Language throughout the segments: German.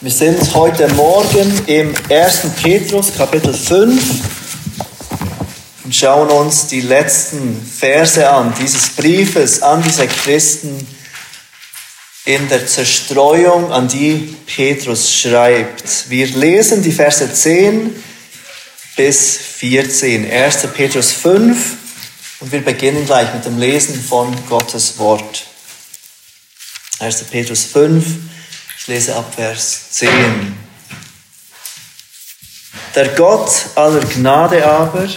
Wir sind heute Morgen im 1. Petrus Kapitel 5 und schauen uns die letzten Verse an, dieses Briefes an diese Christen in der Zerstreuung, an die Petrus schreibt. Wir lesen die Verse 10 bis 14, 1. Petrus 5 und wir beginnen gleich mit dem Lesen von Gottes Wort. 1. Petrus 5, lese ab Vers 10. Der Gott aller Gnade aber,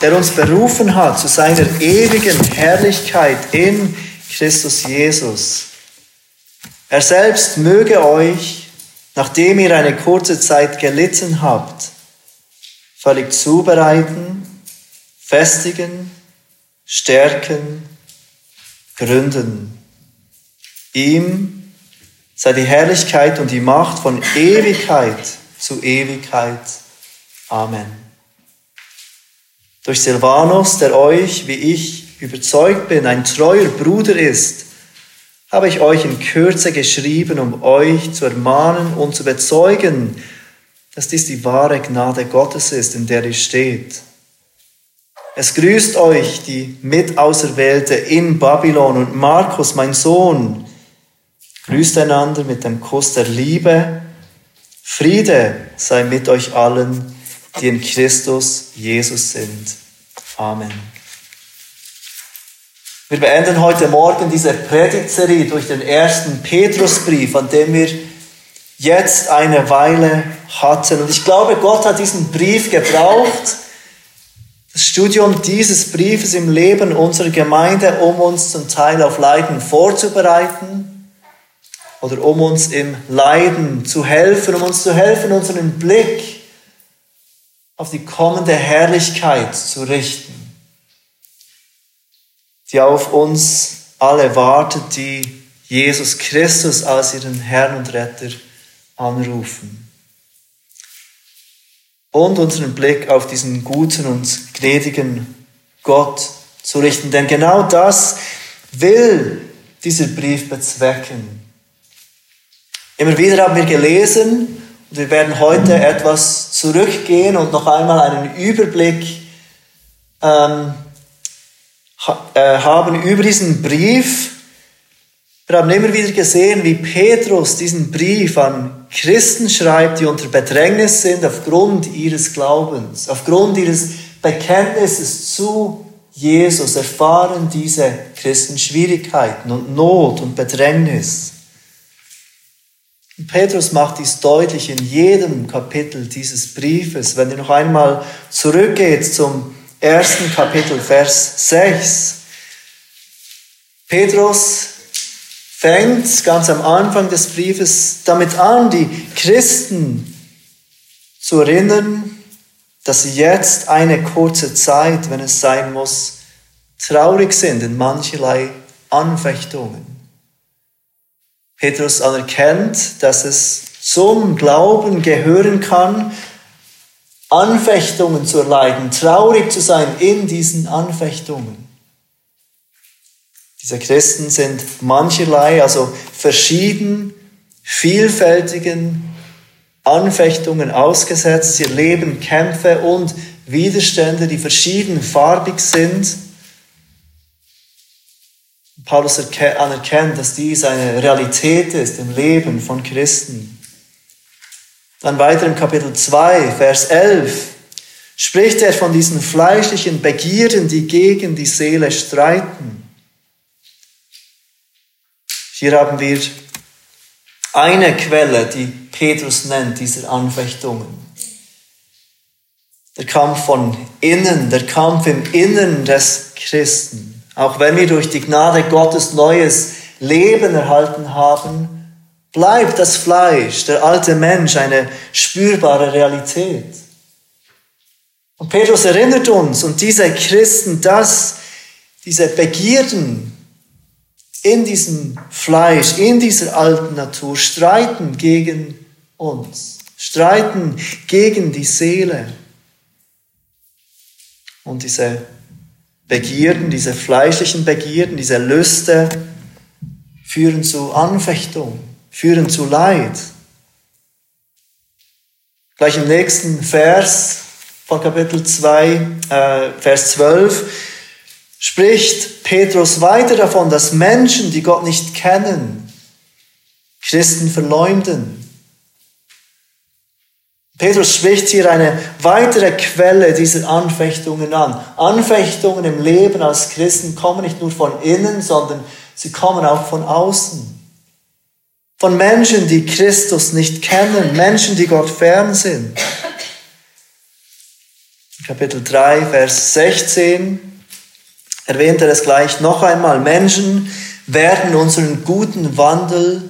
der uns berufen hat zu seiner ewigen Herrlichkeit in Christus Jesus. Er selbst möge euch, nachdem ihr eine kurze Zeit gelitten habt, völlig zubereiten, festigen, stärken, gründen. Ihm sei die Herrlichkeit und die Macht von Ewigkeit zu Ewigkeit. Amen. Durch Silvanus, der euch, wie ich überzeugt bin, ein treuer Bruder ist, habe ich euch in Kürze geschrieben, um euch zu ermahnen und zu bezeugen, dass dies die wahre Gnade Gottes ist, in der ihr steht. Es grüßt euch die Mitauserwählte in Babylon und Markus, mein Sohn, Grüßt einander mit dem Kuss der Liebe. Friede sei mit euch allen, die in Christus Jesus sind. Amen. Wir beenden heute Morgen diese Predigtserie durch den ersten Petrusbrief, an dem wir jetzt eine Weile hatten. Und ich glaube, Gott hat diesen Brief gebraucht, das Studium dieses Briefes im Leben unserer Gemeinde, um uns zum Teil auf Leiden vorzubereiten oder um uns im Leiden zu helfen, um uns zu helfen, unseren Blick auf die kommende Herrlichkeit zu richten, die auf uns alle wartet, die Jesus Christus als ihren Herrn und Retter anrufen. Und unseren Blick auf diesen guten und gnädigen Gott zu richten. Denn genau das will dieser Brief bezwecken. Immer wieder haben wir gelesen und wir werden heute etwas zurückgehen und noch einmal einen Überblick ähm, äh, haben über diesen Brief. Wir haben immer wieder gesehen, wie Petrus diesen Brief an Christen schreibt, die unter Bedrängnis sind aufgrund ihres Glaubens, aufgrund ihres Bekenntnisses zu Jesus, erfahren diese Christen Schwierigkeiten und Not und Bedrängnis. Petrus macht dies deutlich in jedem Kapitel dieses Briefes. Wenn ihr noch einmal zurückgeht zum ersten Kapitel, Vers 6. Petrus fängt ganz am Anfang des Briefes damit an, die Christen zu erinnern, dass sie jetzt eine kurze Zeit, wenn es sein muss, traurig sind in mancherlei Anfechtungen. Petrus anerkennt, dass es zum Glauben gehören kann, Anfechtungen zu erleiden, traurig zu sein in diesen Anfechtungen. Diese Christen sind mancherlei, also verschieden, vielfältigen Anfechtungen ausgesetzt. Sie erleben Kämpfe und Widerstände, die verschiedenfarbig sind. Paulus anerkennt, dass dies eine Realität ist im Leben von Christen. Dann weiter im Kapitel 2, Vers 11, spricht er von diesen fleischlichen Begierden, die gegen die Seele streiten. Hier haben wir eine Quelle, die Petrus nennt, dieser Anfechtungen. Der Kampf von innen, der Kampf im Innern des Christen. Auch wenn wir durch die Gnade Gottes neues Leben erhalten haben, bleibt das Fleisch, der alte Mensch, eine spürbare Realität. Und Petrus erinnert uns und diese Christen, dass diese Begierden in diesem Fleisch, in dieser alten Natur streiten gegen uns, streiten gegen die Seele. Und diese Begierden, diese fleischlichen Begierden, diese Lüste führen zu Anfechtung, führen zu Leid. Gleich im nächsten Vers von Kapitel 2, äh, Vers 12, spricht Petrus weiter davon, dass Menschen, die Gott nicht kennen, Christen verleumden, Petrus spricht hier eine weitere Quelle dieser Anfechtungen an. Anfechtungen im Leben als Christen kommen nicht nur von innen, sondern sie kommen auch von außen. Von Menschen, die Christus nicht kennen, Menschen, die Gott fern sind. Kapitel 3, Vers 16 erwähnt er es gleich noch einmal. Menschen werden unseren guten Wandel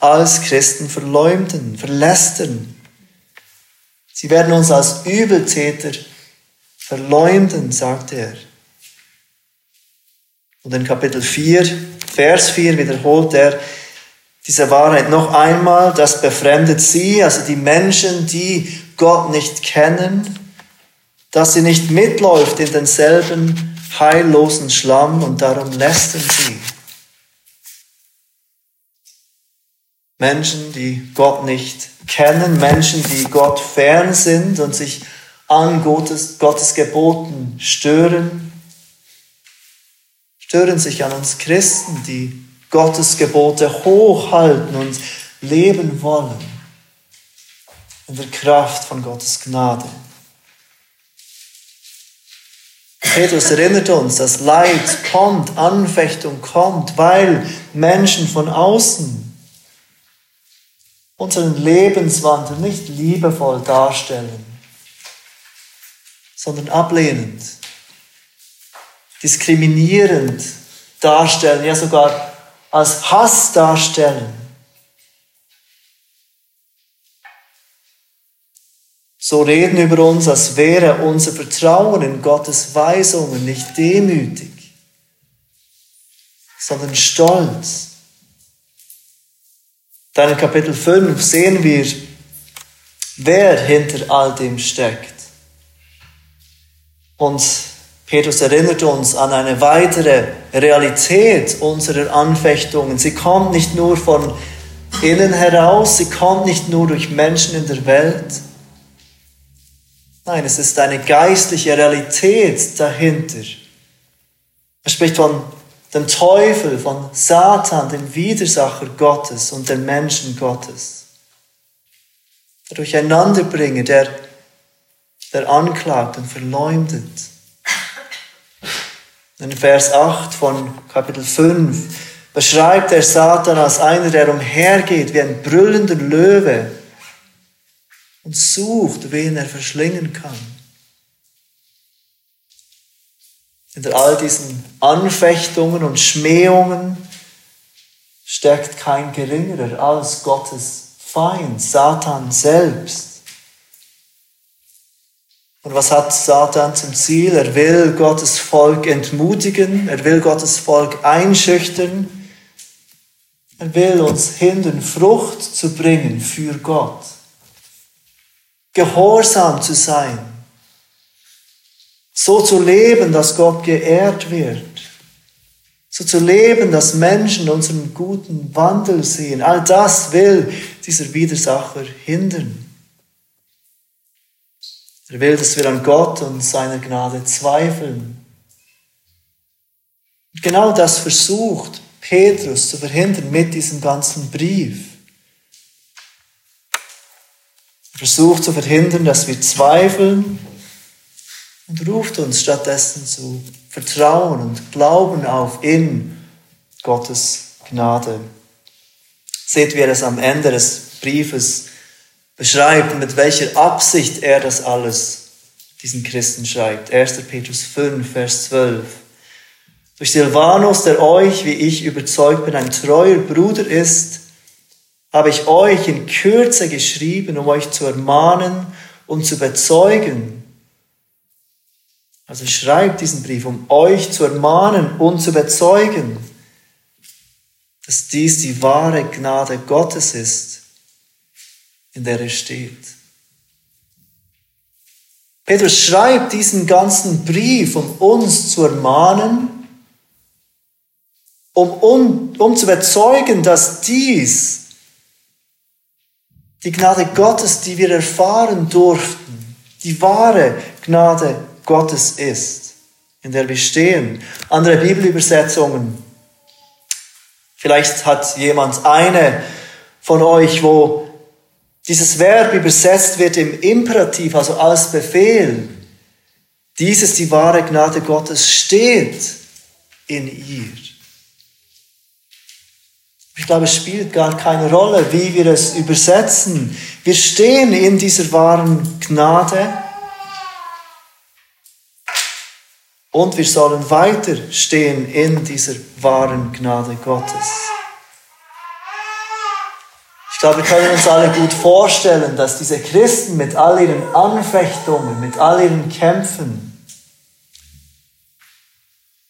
als Christen verleumden, verlästern. Sie werden uns als Übeltäter verleumden, sagt er. Und in Kapitel 4, Vers 4 wiederholt er diese Wahrheit noch einmal. Das befremdet sie, also die Menschen, die Gott nicht kennen, dass sie nicht mitläuft in denselben heillosen Schlamm und darum lästern sie. Menschen, die Gott nicht kennen, Menschen, die Gott fern sind und sich an Gottes, Gottes Geboten stören, stören sich an uns Christen, die Gottes Gebote hochhalten und leben wollen in der Kraft von Gottes Gnade. Petrus erinnert uns, dass Leid kommt, Anfechtung kommt, weil Menschen von außen unseren Lebenswandel nicht liebevoll darstellen, sondern ablehnend, diskriminierend darstellen, ja sogar als Hass darstellen. So reden über uns, als wäre unser Vertrauen in Gottes Weisungen nicht demütig, sondern stolz dann in Kapitel 5 sehen wir, wer hinter all dem steckt. Und Petrus erinnert uns an eine weitere Realität unserer Anfechtungen. Sie kommt nicht nur von innen heraus, sie kommt nicht nur durch Menschen in der Welt. Nein, es ist eine geistliche Realität dahinter. Er spricht von dem Teufel, von Satan, dem Widersacher Gottes und den Menschen Gottes. Der Durcheinanderbringer, der, der anklagt und verleumdet. In Vers 8 von Kapitel 5 beschreibt er Satan als einer, der umhergeht wie ein brüllender Löwe und sucht, wen er verschlingen kann. Hinter all diesen Anfechtungen und Schmähungen steckt kein geringerer als Gottes Feind, Satan selbst. Und was hat Satan zum Ziel? Er will Gottes Volk entmutigen, er will Gottes Volk einschüchtern, er will uns hindern, Frucht zu bringen für Gott, gehorsam zu sein so zu leben, dass Gott geehrt wird. So zu leben, dass Menschen unseren guten Wandel sehen. All das will dieser Widersacher hindern. Er will, dass wir an Gott und seiner Gnade zweifeln. Und genau das versucht Petrus zu verhindern mit diesem ganzen Brief. Er versucht zu verhindern, dass wir zweifeln, und ruft uns stattdessen zu vertrauen und glauben auf in Gottes Gnade. Seht, wie er es am Ende des Briefes beschreibt und mit welcher Absicht er das alles diesen Christen schreibt. 1. Petrus 5, Vers 12. Durch Silvanus, der euch, wie ich überzeugt bin, ein treuer Bruder ist, habe ich euch in Kürze geschrieben, um euch zu ermahnen und zu bezeugen, also schreibt diesen Brief, um euch zu ermahnen und zu bezeugen, dass dies die wahre Gnade Gottes ist, in der er steht. Petrus schreibt diesen ganzen Brief, um uns zu ermahnen, um, um, um zu bezeugen, dass dies Die Gnade Gottes, die wir erfahren durften, die wahre Gnade Gottes ist, in der wir stehen. Andere Bibelübersetzungen. Vielleicht hat jemand eine von euch, wo dieses Verb übersetzt wird im Imperativ, also als Befehl. Dieses, die wahre Gnade Gottes, steht in ihr. Ich glaube, es spielt gar keine Rolle, wie wir es übersetzen. Wir stehen in dieser wahren Gnade und wir sollen weiter stehen in dieser wahren Gnade Gottes. Ich glaube, wir können uns alle gut vorstellen, dass diese Christen mit all ihren Anfechtungen, mit all ihren Kämpfen,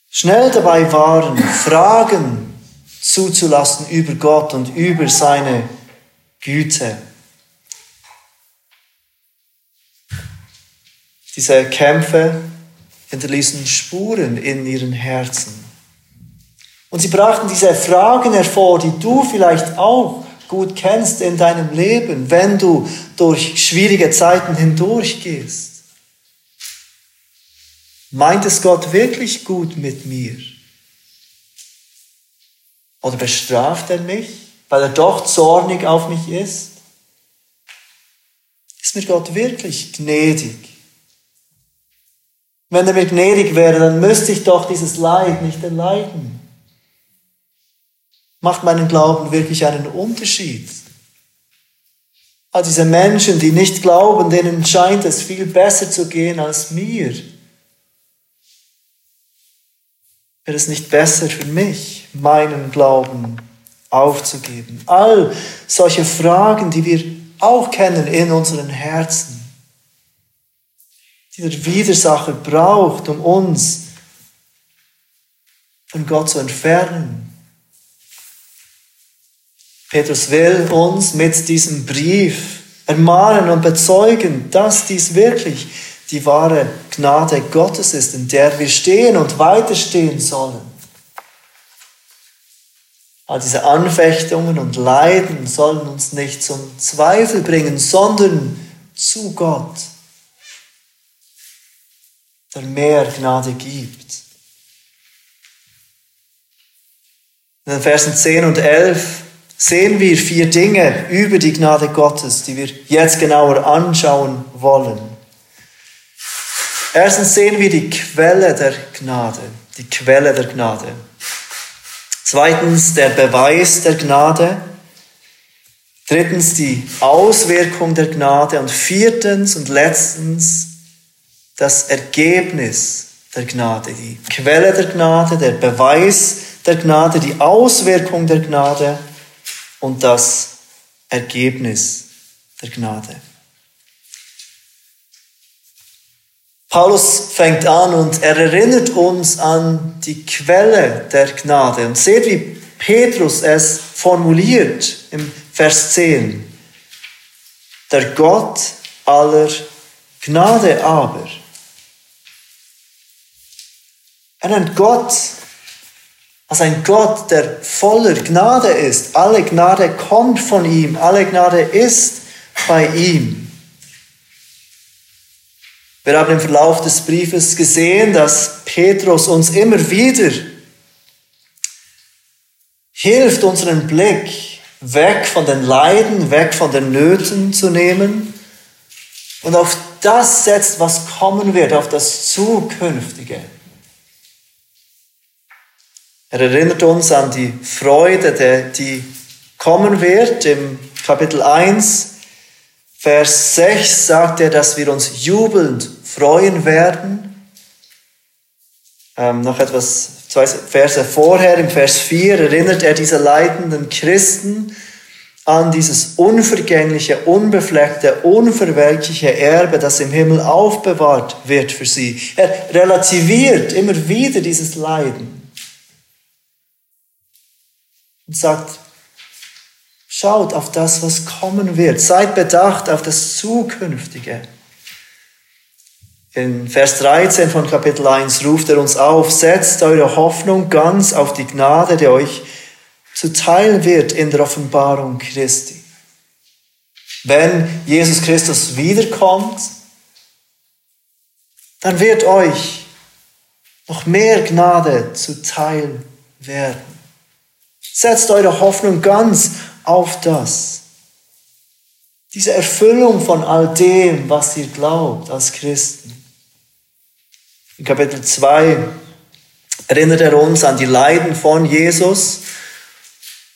schnell dabei waren, Fragen zuzulassen über Gott und über seine Güte. Diese Kämpfe hinterließen Spuren in ihren Herzen. Und sie brachten diese Fragen hervor, die du vielleicht auch gut kennst in deinem Leben, wenn du durch schwierige Zeiten hindurchgehst. Meint es Gott wirklich gut mit mir? Oder bestraft er mich, weil er doch zornig auf mich ist? Ist mir Gott wirklich gnädig? Wenn er mir gnädig wäre, dann müsste ich doch dieses Leid nicht erleiden. Macht meinen Glauben wirklich einen Unterschied? All diese Menschen, die nicht glauben, denen scheint es viel besser zu gehen als mir. Wäre es nicht besser für mich, meinen Glauben aufzugeben? All solche Fragen, die wir auch kennen in unseren Herzen, die der Widersacher braucht, um uns von Gott zu entfernen. Petrus will uns mit diesem Brief ermahnen und bezeugen, dass dies wirklich die wahre Gnade Gottes ist, in der wir stehen und weiterstehen sollen. All diese Anfechtungen und Leiden sollen uns nicht zum Zweifel bringen, sondern zu Gott, der mehr Gnade gibt. In den Versen 10 und 11 sehen wir vier Dinge über die Gnade Gottes, die wir jetzt genauer anschauen wollen. Erstens sehen wir die Quelle der Gnade, die Quelle der Gnade. Zweitens der Beweis der Gnade. Drittens die Auswirkung der Gnade. Und viertens und letztens das Ergebnis der Gnade. Die Quelle der Gnade, der Beweis der Gnade, die Auswirkung der Gnade und das Ergebnis der Gnade. Paulus fängt an und er erinnert uns an die Quelle der Gnade. Und seht, wie Petrus es formuliert im Vers 10. Der Gott aller Gnade aber. Er nennt Gott als ein Gott, der voller Gnade ist. Alle Gnade kommt von ihm, alle Gnade ist bei ihm. Wir haben im Verlauf des Briefes gesehen, dass Petrus uns immer wieder hilft, unseren Blick weg von den Leiden, weg von den Nöten zu nehmen und auf das setzt, was kommen wird, auf das Zukünftige. Er erinnert uns an die Freude, die kommen wird im Kapitel 1 Vers 6 sagt er, dass wir uns jubelnd freuen werden. Ähm, noch etwas, zwei Verse vorher, im Vers 4 erinnert er diese leidenden Christen an dieses unvergängliche, unbefleckte, unverwelkliche Erbe, das im Himmel aufbewahrt wird für sie. Er relativiert immer wieder dieses Leiden und sagt, Schaut auf das, was kommen wird. Seid bedacht auf das Zukünftige. In Vers 13 von Kapitel 1 ruft er uns auf, setzt eure Hoffnung ganz auf die Gnade, die euch zuteil wird in der Offenbarung Christi. wenn Jesus Christus wiederkommt, dann wird euch noch mehr Gnade zuteil werden. Setzt eure Hoffnung ganz auf das. Diese Erfüllung von all dem, was ihr glaubt als Christen. In Kapitel 2 erinnert er uns an die Leiden von Jesus.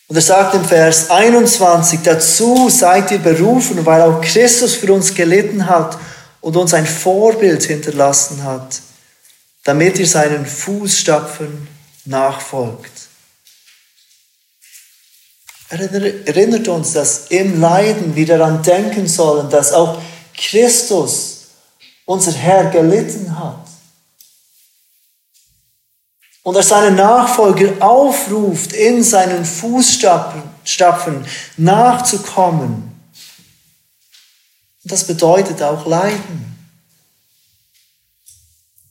Und er sagt im Vers 21, dazu seid ihr berufen, weil auch Christus für uns gelitten hat und uns ein Vorbild hinterlassen hat, damit ihr seinen Fußstapfen nachfolgt. Er erinnert uns, dass im Leiden wir daran denken sollen, dass auch Christus, unser Herr, gelitten hat. Und er seine Nachfolger aufruft, in seinen Fußstapfen nachzukommen. Das bedeutet auch Leiden.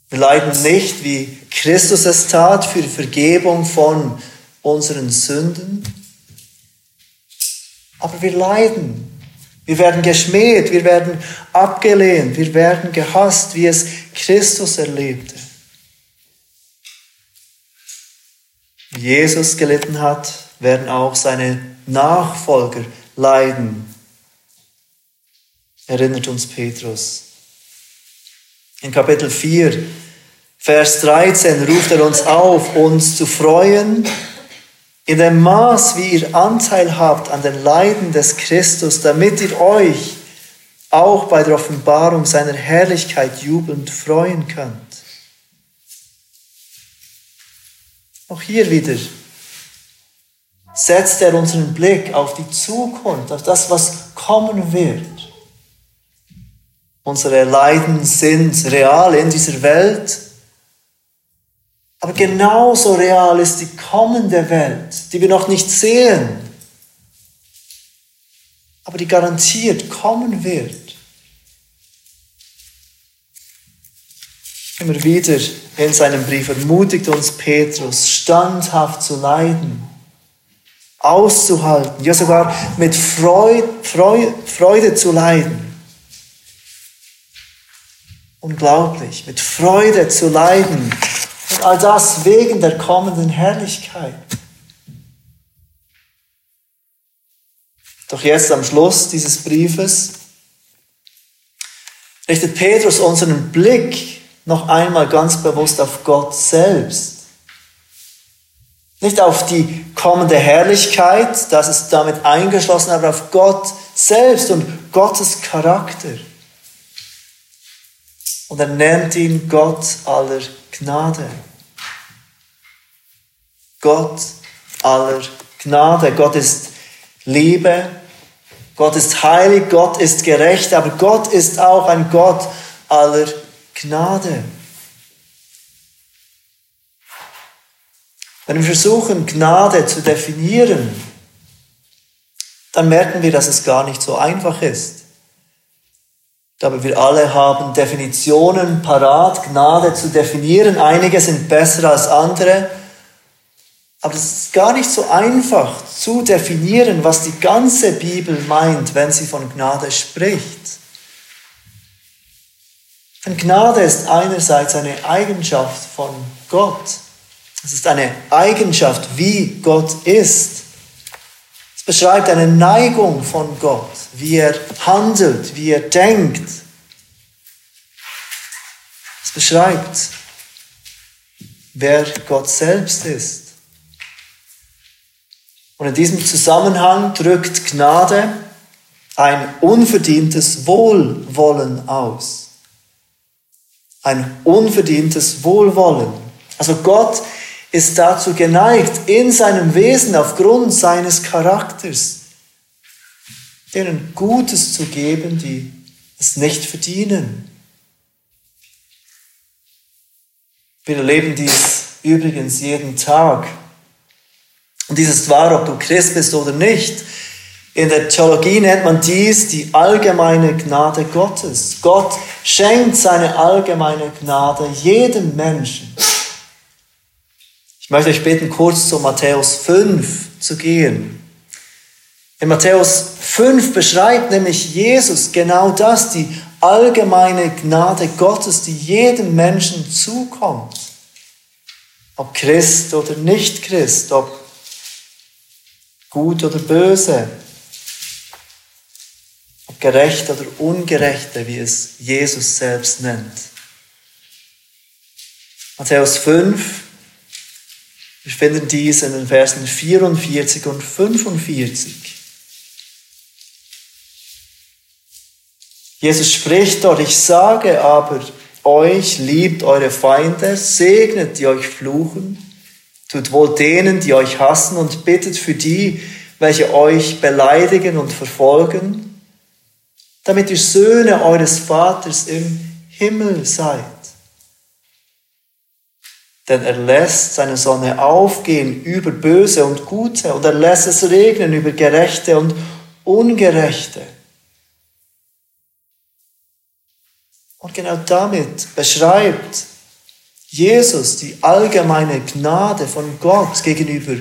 Wir leiden nicht, wie Christus es tat, für Vergebung von unseren Sünden, aber wir leiden. Wir werden geschmäht, wir werden abgelehnt, wir werden gehasst, wie es Christus erlebte. Wie Jesus gelitten hat, werden auch seine Nachfolger leiden, erinnert uns Petrus. In Kapitel 4, Vers 13 ruft er uns auf, uns zu freuen in dem Maß, wie ihr Anteil habt an den Leiden des Christus, damit ihr euch auch bei der Offenbarung seiner Herrlichkeit jubelnd freuen könnt. Auch hier wieder setzt er unseren Blick auf die Zukunft, auf das, was kommen wird. Unsere Leiden sind real in dieser Welt, aber genauso real ist die kommende Welt, die wir noch nicht sehen, aber die garantiert kommen wird. Immer wieder in seinem Brief ermutigt uns Petrus, standhaft zu leiden, auszuhalten, ja sogar mit Freude, Freude, Freude zu leiden. Unglaublich, mit Freude zu leiden und all das wegen der kommenden Herrlichkeit. Doch jetzt am Schluss dieses Briefes richtet Petrus unseren Blick noch einmal ganz bewusst auf Gott selbst. Nicht auf die kommende Herrlichkeit, das ist damit eingeschlossen, aber auf Gott selbst und Gottes Charakter. Und er nennt ihn Gott aller Gnade. Gott aller Gnade. Gott ist Liebe. Gott ist heilig. Gott ist gerecht. Aber Gott ist auch ein Gott aller Gnade. Wenn wir versuchen, Gnade zu definieren, dann merken wir, dass es gar nicht so einfach ist. Glaube, wir alle haben Definitionen parat, Gnade zu definieren. Einige sind besser als andere. Aber es ist gar nicht so einfach zu definieren, was die ganze Bibel meint, wenn sie von Gnade spricht. Denn Gnade ist einerseits eine Eigenschaft von Gott. Es ist eine Eigenschaft, wie Gott ist beschreibt eine Neigung von Gott, wie er handelt, wie er denkt. Es beschreibt, wer Gott selbst ist. Und in diesem Zusammenhang drückt Gnade ein unverdientes Wohlwollen aus. Ein unverdientes Wohlwollen. Also Gott ist dazu geneigt, in seinem Wesen aufgrund seines Charakters denen Gutes zu geben, die es nicht verdienen. Wir erleben dies übrigens jeden Tag. Und dies ist wahr, ob du Christ bist oder nicht. In der Theologie nennt man dies die allgemeine Gnade Gottes. Gott schenkt seine allgemeine Gnade jedem Menschen. Ich möchte euch bitten, kurz zu Matthäus 5 zu gehen. In Matthäus 5 beschreibt nämlich Jesus genau das, die allgemeine Gnade Gottes, die jedem Menschen zukommt. Ob Christ oder nicht Christ, ob gut oder böse, ob gerecht oder ungerechte, wie es Jesus selbst nennt. Matthäus 5, wir finden dies in den Versen 44 und 45. Jesus spricht dort, ich sage aber euch, liebt eure Feinde, segnet die euch fluchen, tut wohl denen, die euch hassen und bittet für die, welche euch beleidigen und verfolgen, damit ihr Söhne eures Vaters im Himmel seid. Denn er lässt seine Sonne aufgehen über Böse und Gute und er lässt es regnen über Gerechte und Ungerechte. Und genau damit beschreibt Jesus die allgemeine Gnade von Gott gegenüber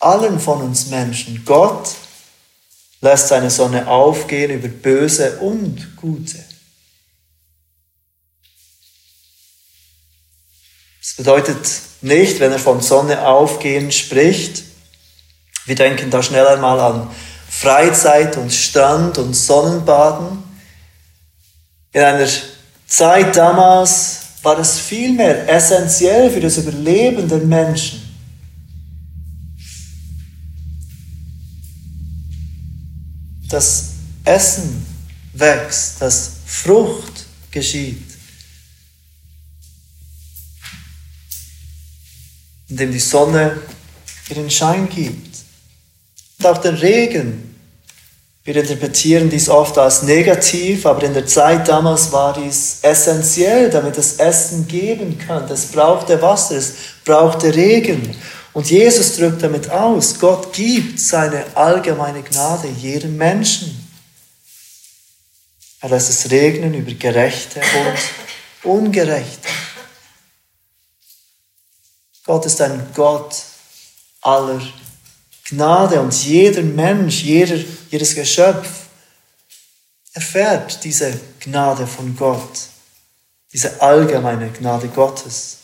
allen von uns Menschen. Gott lässt seine Sonne aufgehen über Böse und Gute. Das bedeutet nicht, wenn er von Sonne aufgehen spricht, wir denken da schnell einmal an Freizeit und Strand und Sonnenbaden, in einer Zeit damals war es vielmehr essentiell für das Überleben der Menschen. dass Essen wächst, dass Frucht geschieht. Indem die Sonne ihren Schein gibt. Und auch der Regen wir interpretieren dies oft als negativ, aber in der Zeit damals war dies essentiell, damit es Essen geben kann. Es brauchte Wasser, es brauchte Regen. Und Jesus drückt damit aus, Gott gibt seine allgemeine Gnade jedem Menschen. Er lässt es regnen über Gerechte und Ungerechte. Gott ist ein Gott aller Gnade und jeder Mensch, jeder, jedes Geschöpf erfährt diese Gnade von Gott, diese allgemeine Gnade Gottes.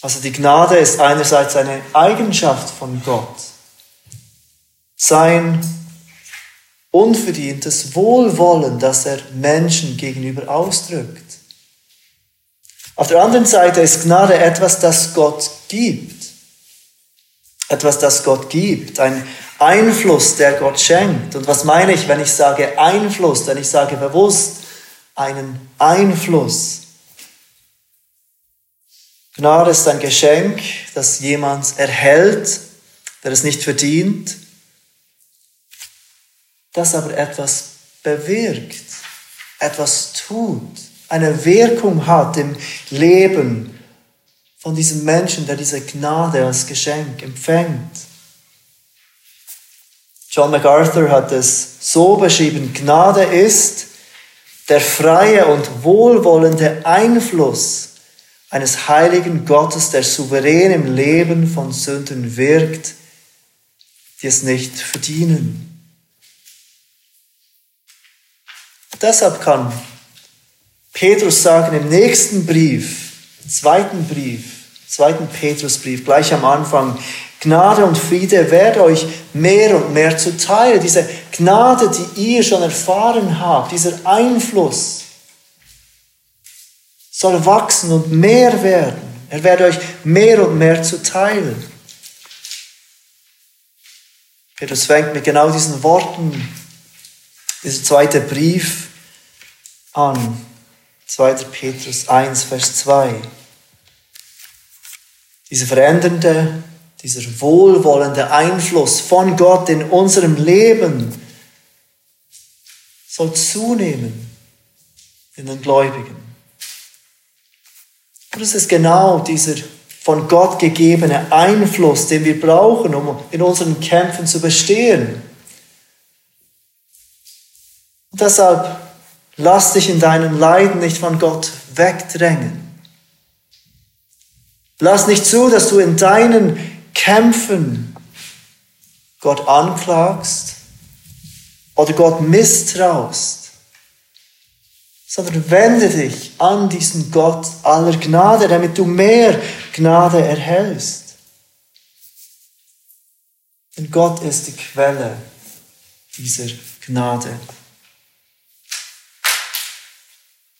Also die Gnade ist einerseits eine Eigenschaft von Gott, sein unverdientes Wohlwollen, das er Menschen gegenüber ausdrückt. Auf der anderen Seite ist Gnade etwas, das Gott gibt etwas, das Gott gibt, ein Einfluss, der Gott schenkt. Und was meine ich, wenn ich sage Einfluss, wenn ich sage bewusst einen Einfluss? Gnade ist ein Geschenk, das jemand erhält, der es nicht verdient, das aber etwas bewirkt, etwas tut, eine Wirkung hat im Leben von diesem Menschen, der diese Gnade als Geschenk empfängt. John MacArthur hat es so beschrieben, Gnade ist der freie und wohlwollende Einfluss eines heiligen Gottes, der souverän im Leben von Sünden wirkt, die es nicht verdienen. Deshalb kann Petrus sagen im nächsten Brief, zweiten Brief, zweiten Petrusbrief, gleich am Anfang, Gnade und Friede werde euch mehr und mehr zuteil. Diese Gnade, die ihr schon erfahren habt, dieser Einfluss soll wachsen und mehr werden. Er werde euch mehr und mehr zuteil. Petrus fängt mit genau diesen Worten, dieser zweite Brief an. 2. Petrus 1, Vers 2. Dieser verändernde, dieser wohlwollende Einfluss von Gott in unserem Leben soll zunehmen in den Gläubigen. Und es ist genau dieser von Gott gegebene Einfluss, den wir brauchen, um in unseren Kämpfen zu bestehen. Und deshalb lass dich in deinem Leiden nicht von Gott wegdrängen. Lass nicht zu, dass du in deinen Kämpfen Gott anklagst oder Gott misstraust, sondern wende dich an diesen Gott aller Gnade, damit du mehr Gnade erhältst. Denn Gott ist die Quelle dieser Gnade.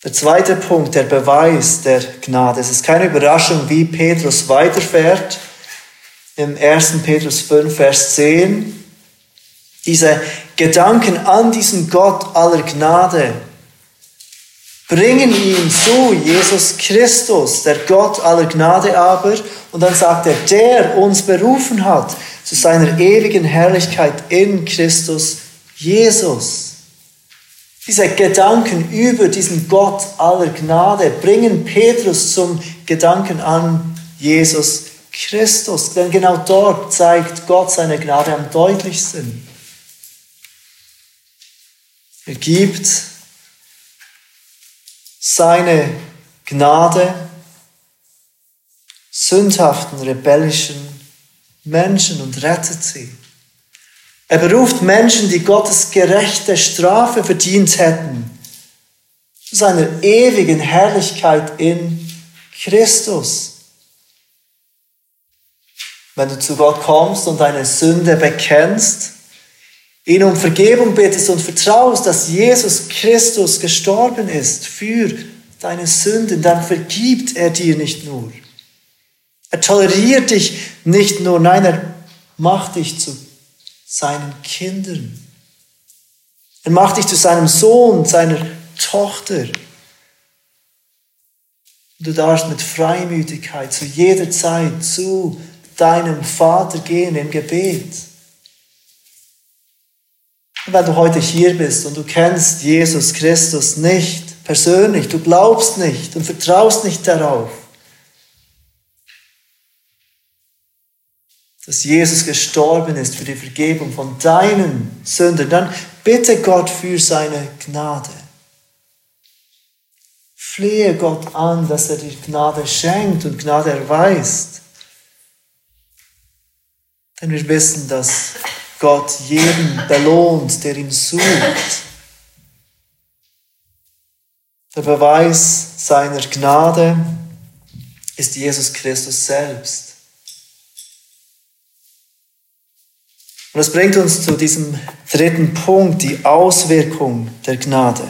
Der zweite Punkt, der Beweis der Gnade. Es ist keine Überraschung, wie Petrus weiterfährt. Im 1. Petrus 5, Vers 10. Diese Gedanken an diesen Gott aller Gnade bringen ihn zu Jesus Christus, der Gott aller Gnade aber. Und dann sagt er, der uns berufen hat zu seiner ewigen Herrlichkeit in Christus Jesus. Diese Gedanken über diesen Gott aller Gnade bringen Petrus zum Gedanken an Jesus Christus. Denn genau dort zeigt Gott seine Gnade am deutlichsten. Er gibt seine Gnade sündhaften, rebellischen Menschen und rettet sie. Er beruft Menschen, die Gottes gerechte Strafe verdient hätten, zu seiner ewigen Herrlichkeit in Christus. Wenn du zu Gott kommst und deine Sünde bekennst, ihn um Vergebung bittest und vertraust, dass Jesus Christus gestorben ist für deine Sünden, dann vergibt er dir nicht nur. Er toleriert dich nicht nur, nein, er macht dich zu seinen Kindern. Er macht dich zu seinem Sohn, seiner Tochter. Du darfst mit Freimütigkeit zu jeder Zeit zu deinem Vater gehen im Gebet. Und wenn du heute hier bist und du kennst Jesus Christus nicht persönlich, du glaubst nicht und vertraust nicht darauf, dass Jesus gestorben ist für die Vergebung von deinen Sünden, dann bitte Gott für seine Gnade. Flehe Gott an, dass er dir Gnade schenkt und Gnade erweist. Denn wir wissen, dass Gott jeden belohnt, der ihn sucht. Der Beweis seiner Gnade ist Jesus Christus selbst. Und das bringt uns zu diesem dritten Punkt, die Auswirkung der Gnade.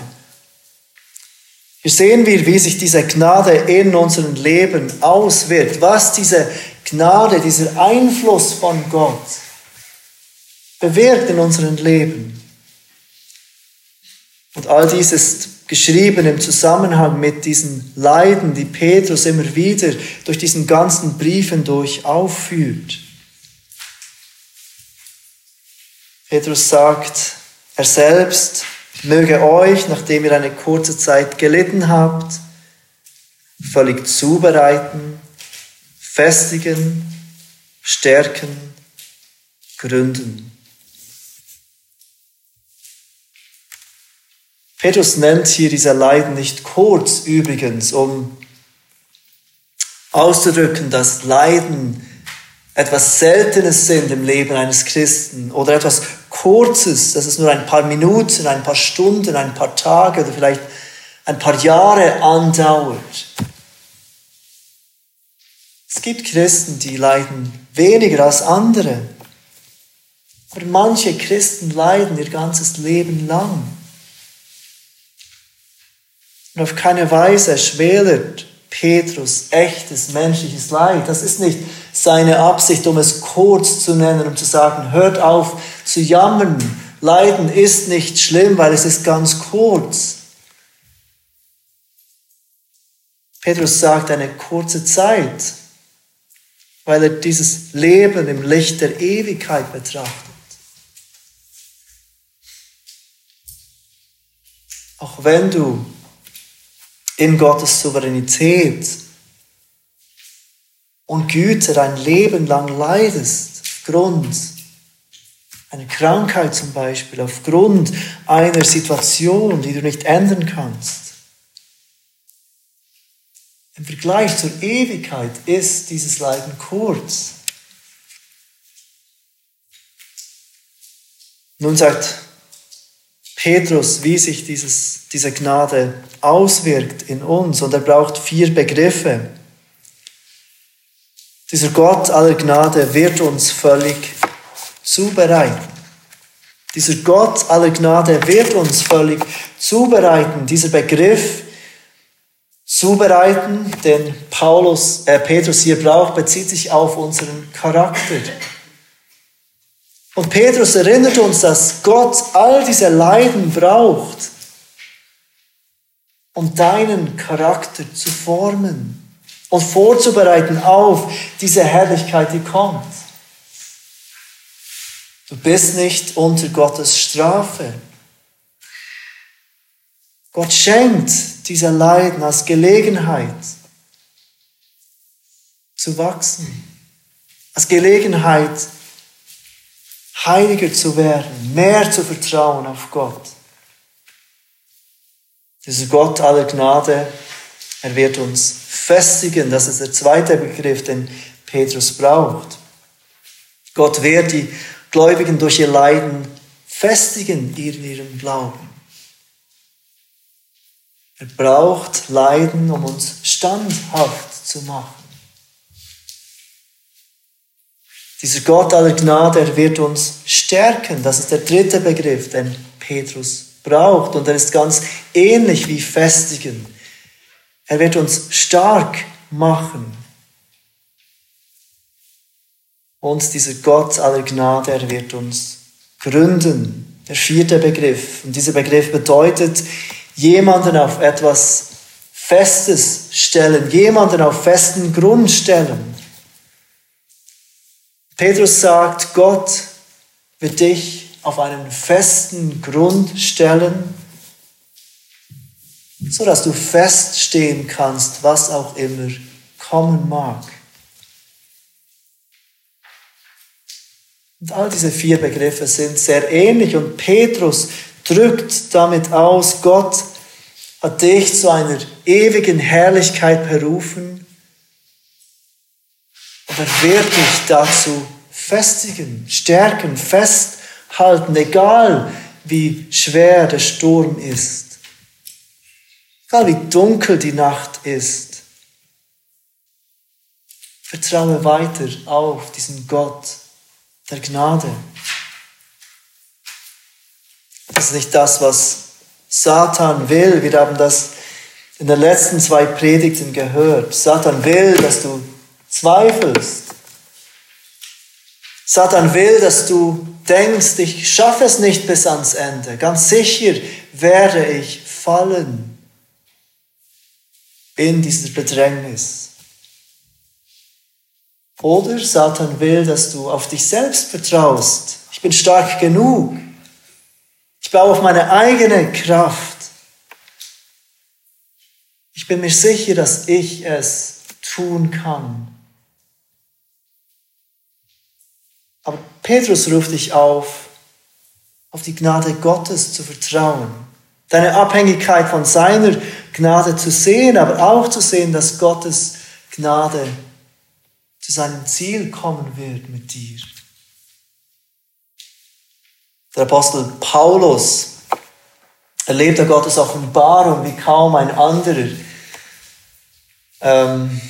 Hier sehen wir, wie sich diese Gnade in unserem Leben auswirkt, was diese Gnade, dieser Einfluss von Gott bewirkt in unserem Leben. Und all dies ist geschrieben im Zusammenhang mit diesen Leiden, die Petrus immer wieder durch diesen ganzen Briefen durch aufführt. Petrus sagt, er selbst möge euch, nachdem ihr eine kurze Zeit gelitten habt, völlig zubereiten, festigen, stärken, gründen. Petrus nennt hier diese Leiden nicht kurz übrigens, um auszudrücken, dass Leiden etwas Seltenes sind im Leben eines Christen oder etwas Kurzes, dass es nur ein paar Minuten, ein paar Stunden, ein paar Tage oder vielleicht ein paar Jahre andauert. Es gibt Christen, die leiden weniger als andere. Aber manche Christen leiden ihr ganzes Leben lang. Und auf keine Weise schmälert Petrus echtes menschliches Leid. Das ist nicht seine Absicht, um es kurz zu nennen, um zu sagen, hört auf zu jammern. Leiden ist nicht schlimm, weil es ist ganz kurz. Petrus sagt eine kurze Zeit, weil er dieses Leben im Licht der Ewigkeit betrachtet. Auch wenn du in Gottes Souveränität und Güte dein Leben lang leidest, aufgrund einer Krankheit zum Beispiel, aufgrund einer Situation, die du nicht ändern kannst. Im Vergleich zur Ewigkeit ist dieses Leiden kurz. Nun sagt Petrus, wie sich dieses, diese Gnade auswirkt in uns. Und er braucht vier Begriffe. Dieser Gott aller Gnade wird uns völlig zubereiten. Dieser Gott aller Gnade wird uns völlig zubereiten. Dieser Begriff zubereiten, den Paulus, äh, Petrus hier braucht, bezieht sich auf unseren Charakter. Und Petrus erinnert uns, dass Gott all diese Leiden braucht, um deinen Charakter zu formen und vorzubereiten auf diese Herrlichkeit, die kommt. Du bist nicht unter Gottes Strafe. Gott schenkt diese Leiden als Gelegenheit zu wachsen, als Gelegenheit heiliger zu werden, mehr zu vertrauen auf Gott. Dieser Gott aller Gnade, er wird uns festigen. Das ist der zweite Begriff, den Petrus braucht. Gott wird die Gläubigen durch ihr Leiden festigen in ihrem Glauben. Er braucht Leiden, um uns standhaft zu machen. Dieser Gott aller Gnade, er wird uns stärken. Das ist der dritte Begriff, den Petrus braucht. Und er ist ganz ähnlich wie festigen. Er wird uns stark machen. Und dieser Gott aller Gnade, er wird uns gründen. Der vierte Begriff. Und dieser Begriff bedeutet, jemanden auf etwas Festes stellen, jemanden auf festen Grund stellen. Petrus sagt, Gott wird dich auf einen festen Grund stellen, so dass du feststehen kannst, was auch immer kommen mag. Und all diese vier Begriffe sind sehr ähnlich. Und Petrus drückt damit aus, Gott hat dich zu einer ewigen Herrlichkeit berufen. Und er wird dich dazu festigen, stärken, festhalten, egal wie schwer der Sturm ist, egal wie dunkel die Nacht ist. Vertraue weiter auf diesen Gott der Gnade. Das ist nicht das, was Satan will. Wir haben das in den letzten zwei Predigten gehört. Satan will, dass du zweifelst. Satan will, dass du denkst, ich schaffe es nicht bis ans Ende. Ganz sicher werde ich fallen in dieser Bedrängnis. Oder Satan will, dass du auf dich selbst vertraust. Ich bin stark genug. Ich baue auf meine eigene Kraft. Ich bin mir sicher, dass ich es tun kann. Aber Petrus ruft dich auf, auf die Gnade Gottes zu vertrauen, deine Abhängigkeit von seiner Gnade zu sehen, aber auch zu sehen, dass Gottes Gnade zu seinem Ziel kommen wird mit dir. Der Apostel Paulus erlebte Gottes Offenbarung wie kaum ein anderer. Ähm,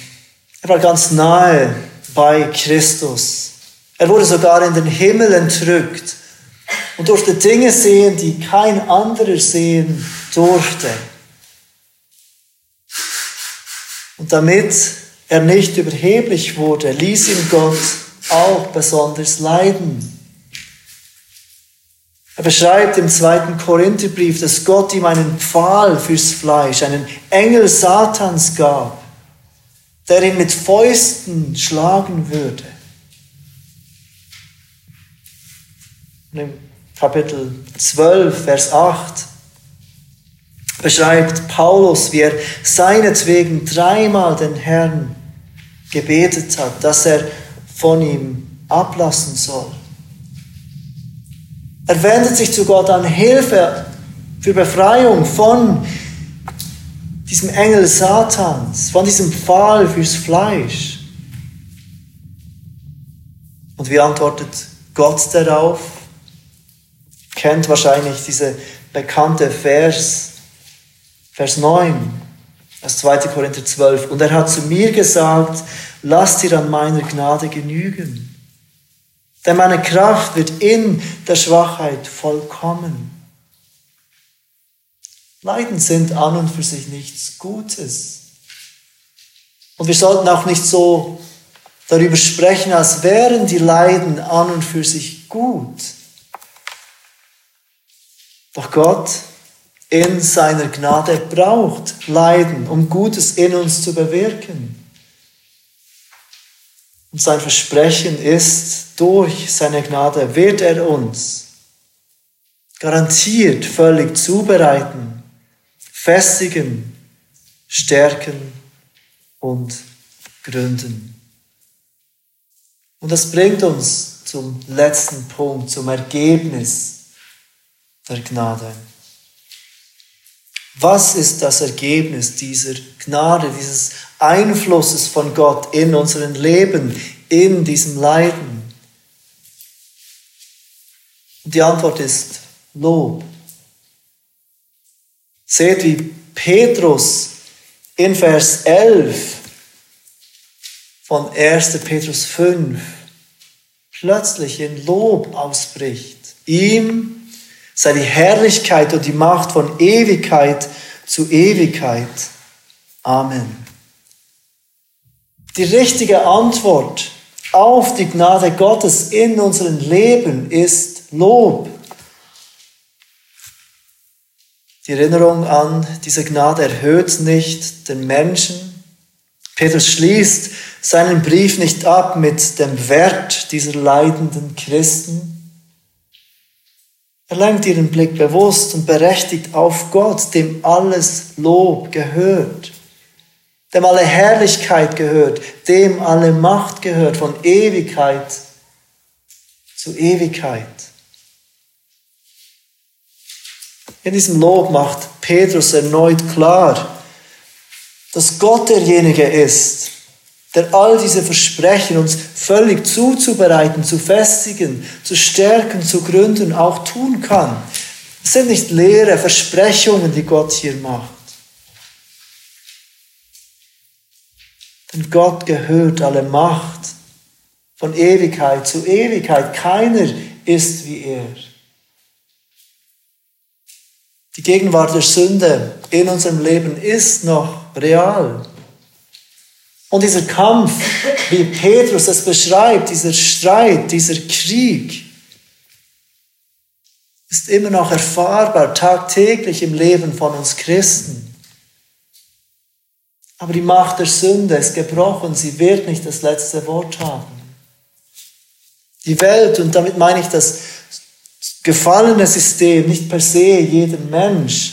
er war ganz nahe bei Christus. Er wurde sogar in den Himmel entrückt und durfte Dinge sehen, die kein anderer sehen durfte. Und damit er nicht überheblich wurde, ließ ihn Gott auch besonders leiden. Er beschreibt im zweiten Korintherbrief, dass Gott ihm einen Pfahl fürs Fleisch, einen Engel Satans gab, der ihn mit Fäusten schlagen würde. Und im Kapitel 12, Vers 8 beschreibt Paulus, wie er seinetwegen dreimal den Herrn gebetet hat, dass er von ihm ablassen soll. Er wendet sich zu Gott an Hilfe für Befreiung von diesem Engel Satans, von diesem Pfahl fürs Fleisch. Und wie antwortet Gott darauf? kennt wahrscheinlich diese bekannte Vers, Vers 9 aus 2. Korinther 12. Und er hat zu mir gesagt, lass dir an meiner Gnade genügen. Denn meine Kraft wird in der Schwachheit vollkommen. Leiden sind an und für sich nichts Gutes. Und wir sollten auch nicht so darüber sprechen, als wären die Leiden an und für sich gut. Doch Gott in seiner Gnade braucht Leiden, um Gutes in uns zu bewirken. Und sein Versprechen ist, durch seine Gnade wird er uns garantiert völlig zubereiten, festigen, stärken und gründen. Und das bringt uns zum letzten Punkt, zum Ergebnis der Gnade. Was ist das Ergebnis dieser Gnade, dieses Einflusses von Gott in unserem Leben, in diesem Leiden? Die Antwort ist Lob. Seht, wie Petrus in Vers 11 von 1. Petrus 5 plötzlich in Lob ausbricht. Ihm sei die Herrlichkeit und die Macht von Ewigkeit zu Ewigkeit. Amen. Die richtige Antwort auf die Gnade Gottes in unserem Leben ist Lob. Die Erinnerung an diese Gnade erhöht nicht den Menschen. Petrus schließt seinen Brief nicht ab mit dem Wert dieser leidenden Christen. Lenkt ihren Blick bewusst und berechtigt auf Gott, dem alles Lob gehört, dem alle Herrlichkeit gehört, dem alle Macht gehört, von Ewigkeit zu Ewigkeit. In diesem Lob macht Petrus erneut klar, dass Gott derjenige ist, der all diese Versprechen uns völlig zuzubereiten, zu festigen, zu stärken, zu gründen, auch tun kann. Es sind nicht leere Versprechungen, die Gott hier macht. Denn Gott gehört alle Macht von Ewigkeit zu Ewigkeit. Keiner ist wie er. Die Gegenwart der Sünde in unserem Leben ist noch real. Und dieser Kampf, wie Petrus es beschreibt, dieser Streit, dieser Krieg, ist immer noch erfahrbar, tagtäglich im Leben von uns Christen. Aber die Macht der Sünde ist gebrochen, sie wird nicht das letzte Wort haben. Die Welt, und damit meine ich das gefallene System, nicht per se jeder Mensch,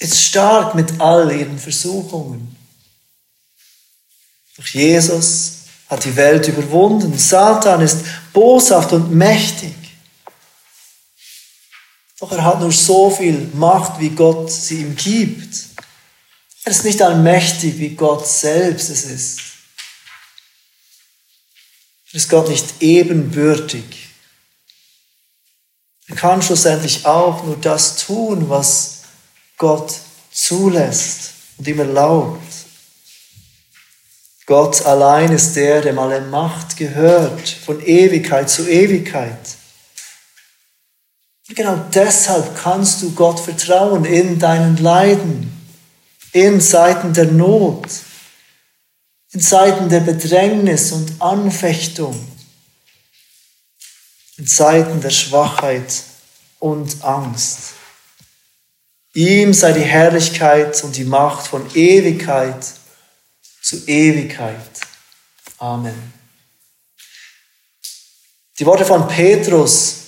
ist stark mit all ihren Versuchungen. Doch Jesus hat die Welt überwunden. Satan ist boshaft und mächtig. Doch er hat nur so viel Macht, wie Gott sie ihm gibt. Er ist nicht allmächtig, wie Gott selbst es ist. Er ist Gott nicht ebenbürtig. Er kann schlussendlich auch nur das tun, was Gott zulässt und ihm erlaubt. Gott allein ist der, dem alle Macht gehört, von Ewigkeit zu Ewigkeit. Und genau deshalb kannst du Gott vertrauen in deinen Leiden, in Zeiten der Not, in Zeiten der Bedrängnis und Anfechtung, in Zeiten der Schwachheit und Angst. Ihm sei die Herrlichkeit und die Macht von Ewigkeit zu Ewigkeit. Amen. Die Worte von Petrus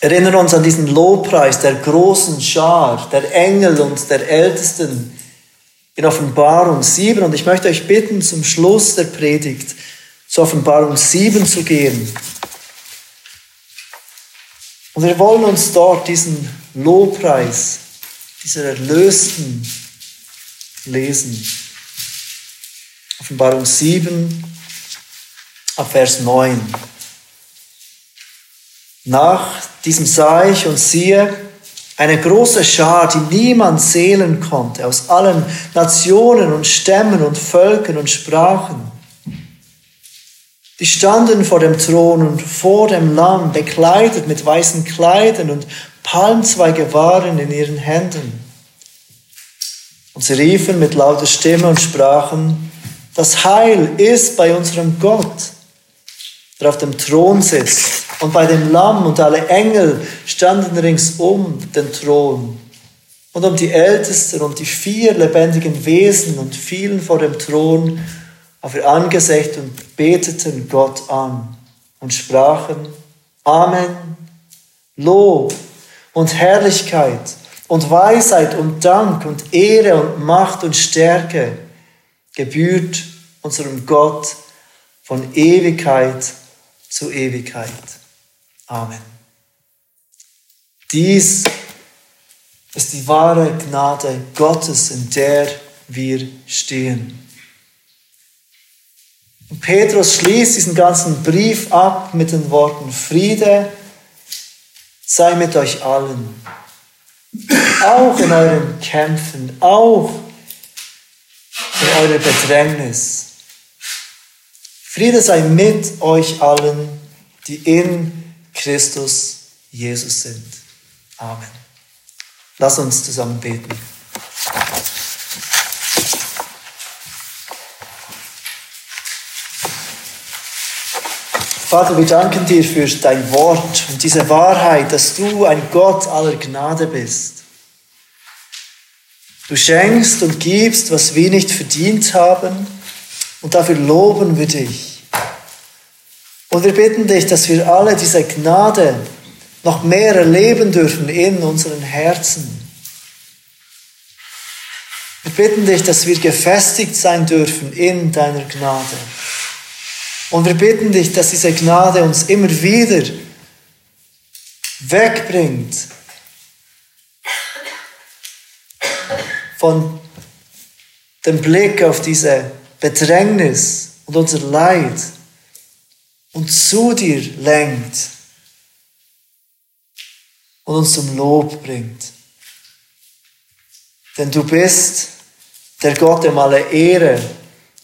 erinnern uns an diesen Lobpreis der großen Schar, der Engel und der Ältesten in Offenbarung 7. Und ich möchte euch bitten, zum Schluss der Predigt zu Offenbarung 7 zu gehen. Und wir wollen uns dort diesen Lobpreis dieser Erlösten lesen. Offenbarung 7, ab Vers 9. Nach diesem sah ich und siehe eine große Schar, die niemand zählen konnte, aus allen Nationen und Stämmen und Völkern und Sprachen. Die standen vor dem Thron und vor dem Lamm, bekleidet mit weißen Kleidern und Palmzweige waren in ihren Händen. Und sie riefen mit lauter Stimme und sprachen, das Heil ist bei unserem Gott, der auf dem Thron sitzt. Und bei dem Lamm und alle Engel standen ringsum den Thron. Und um die Ältesten und die vier lebendigen Wesen und fielen vor dem Thron auf ihr Angesicht und beteten Gott an und sprachen, Amen, Lob und Herrlichkeit und Weisheit und Dank und Ehre und Macht und Stärke gebührt unserem Gott von Ewigkeit zu Ewigkeit. Amen. Dies ist die wahre Gnade Gottes, in der wir stehen. Und Petrus schließt diesen ganzen Brief ab mit den Worten Friede sei mit euch allen, auch in euren Kämpfen, auch in eurer Bedrängnis. Friede sei mit euch allen, die in Christus Jesus sind. Amen. Lass uns zusammen beten. Vater, wir danken dir für dein Wort und diese Wahrheit, dass du ein Gott aller Gnade bist. Du schenkst und gibst, was wir nicht verdient haben, und dafür loben wir dich. Und wir bitten dich, dass wir alle diese Gnade noch mehr erleben dürfen in unseren Herzen. Wir bitten dich, dass wir gefestigt sein dürfen in deiner Gnade. Und wir bitten dich, dass diese Gnade uns immer wieder wegbringt von dem Blick auf diese Bedrängnis und unser Leid und zu dir lenkt und uns zum Lob bringt. Denn du bist der Gott, dem alle Ehre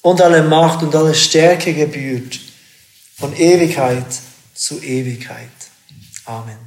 und alle Macht und alle Stärke gebührt, von Ewigkeit zu Ewigkeit. Amen.